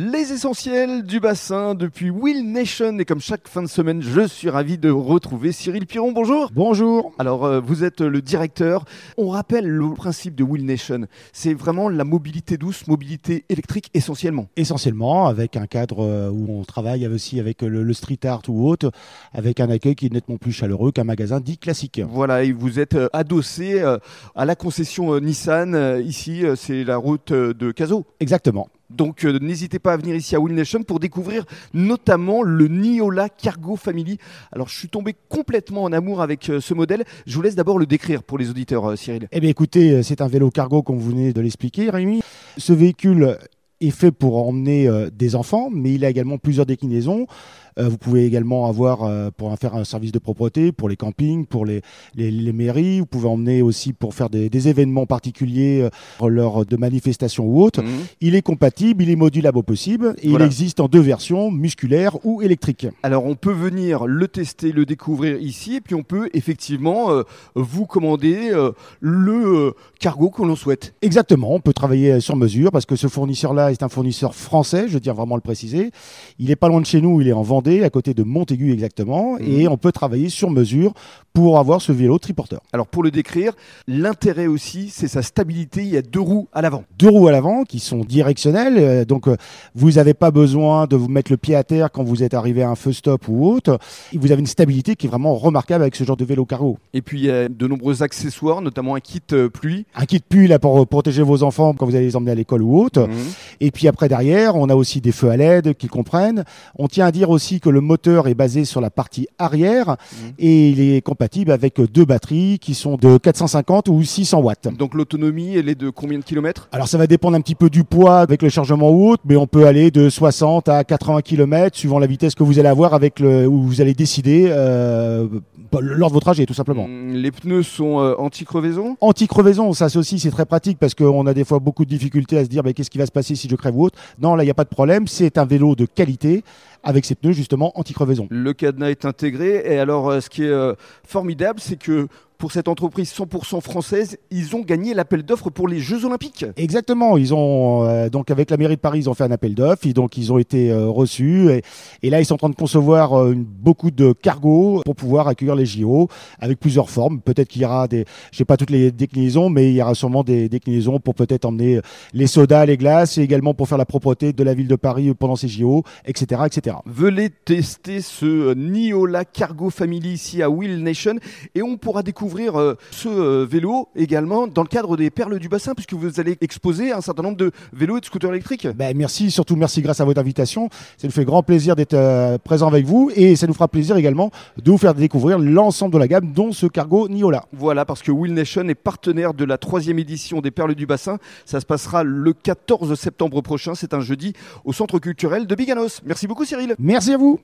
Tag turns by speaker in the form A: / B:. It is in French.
A: Les essentiels du bassin depuis Will Nation et comme chaque fin de semaine, je suis ravi de retrouver Cyril Piron. Bonjour.
B: Bonjour.
A: Alors euh, vous êtes le directeur. On rappelle le principe de Will Nation. C'est vraiment la mobilité douce, mobilité électrique essentiellement.
B: Essentiellement avec un cadre euh, où on travaille aussi avec le, le street art ou autre, avec un accueil qui est nettement plus chaleureux qu'un magasin dit classique.
A: Voilà, et vous êtes euh, adossé à la concession Nissan. Ici, c'est la route de Cazaux.
B: Exactement.
A: Donc euh, n'hésitez pas à venir ici à Will Nation pour découvrir notamment le Niola Cargo Family. Alors je suis tombé complètement en amour avec euh, ce modèle. Je vous laisse d'abord le décrire pour les auditeurs, euh, Cyril.
B: Eh bien écoutez, c'est un vélo cargo comme vous venez de l'expliquer Rémi. Ce véhicule est fait pour emmener euh, des enfants, mais il a également plusieurs déclinaisons. Euh, vous pouvez également avoir euh, pour faire un service de propreté pour les campings, pour les, les, les mairies. Vous pouvez emmener aussi pour faire des, des événements particuliers lors de manifestations ou autres.
A: Mhm.
B: Il est compatible, il est modulable au possible et
A: Voilà.
B: il existe en deux versions, musculaire ou électrique.
A: Alors on peut venir le tester, le découvrir ici, et puis on peut effectivement vous commander le cargo que l'on souhaite.
B: Exactement, on peut travailler sur mesure parce que ce fournisseur-là est un fournisseur français, je tiens vraiment à le préciser. Il est pas loin de chez nous, il est en Vendée, à côté de Montaigu exactement,
A: Mhm.
B: et on peut travailler sur mesure pour avoir ce vélo triporteur.
A: Alors pour le décrire, l'intérêt aussi, c'est sa stabilité. Il y a deux roues à l'avant.
B: Deux roues à l'avant qui sont directionnelles, euh, donc euh, vous n'avez pas besoin de vous mettre le pied à terre quand vous êtes arrivé à un feu stop ou autre. Vous avez une stabilité qui est vraiment remarquable avec ce genre de vélo cargo.
A: Et puis il y a de nombreux accessoires, notamment un kit euh, pluie.
B: Un kit pull là pour protéger vos enfants quand vous allez les emmener à l'école ou autre.
A: Mhm.
B: Et puis après derrière, on a aussi des feux à LED qui comprennent. On tient à dire aussi que le moteur est basé sur la partie arrière
A: Mhm.
B: et il est compatible avec deux batteries qui sont de 450 ou 600 watts.
A: Donc l'autonomie, elle est de combien de kilomètres?
B: Alors ça va dépendre un petit peu du poids avec le chargement ou autre, mais on peut aller de 60 à 80 km suivant la vitesse que vous allez avoir avec le où vous allez décider euh, lors de votre trajet tout simplement.
A: Mm, Les pneus sont euh, anti-crevaison?
B: Anti-crevaison, ça aussi c'est très pratique parce qu'on a des fois beaucoup de difficultés à se dire bah, qu'est-ce qui va se passer si je crève ou autre? Non, là il n'y a pas de problème, c'est un vélo de qualité avec ses pneus justement anti-crevaison.
A: Le cadenas est intégré. Et alors, euh, ce qui est euh, formidable, c'est que pour cette entreprise 100% française, ils ont gagné l'appel d'offres pour les Jeux Olympiques.
B: Exactement, ils ont euh, donc avec la mairie de Paris, ils ont fait un appel d'offres, donc ils ont été euh, reçus et, et là ils sont en train de concevoir euh, une- beaucoup de cargos pour pouvoir accueillir les JO avec plusieurs formes. Peut-être qu'il y aura des, je sais pas toutes les déclinaisons, mais il y aura sûrement des déclinaisons pour peut-être emmener les sodas, les glaces et également pour faire la propreté de la ville de Paris pendant ces JO, etc., etc.
A: Venez tester ce euh, Niola Cargo Family ici à Will Nation et on pourra découvrir euh, ce euh, vélo également dans le cadre des Perles du Bassin puisque vous allez exposer un certain nombre de vélos et de scooters électriques.
B: Ben, merci, surtout merci grâce à votre invitation. Ça nous fait grand plaisir d'être euh, présent avec vous et ça nous fera plaisir également de vous faire découvrir l'ensemble de la gamme, dont ce cargo Niola.
A: Voilà, parce que Will Nation est partenaire de la troisième édition des Perles du Bassin. Ça se passera le 14 septembre prochain, c'est un jeudi, au Centre culturel de Biganos. Merci beaucoup Cyril.
B: Merci à vous.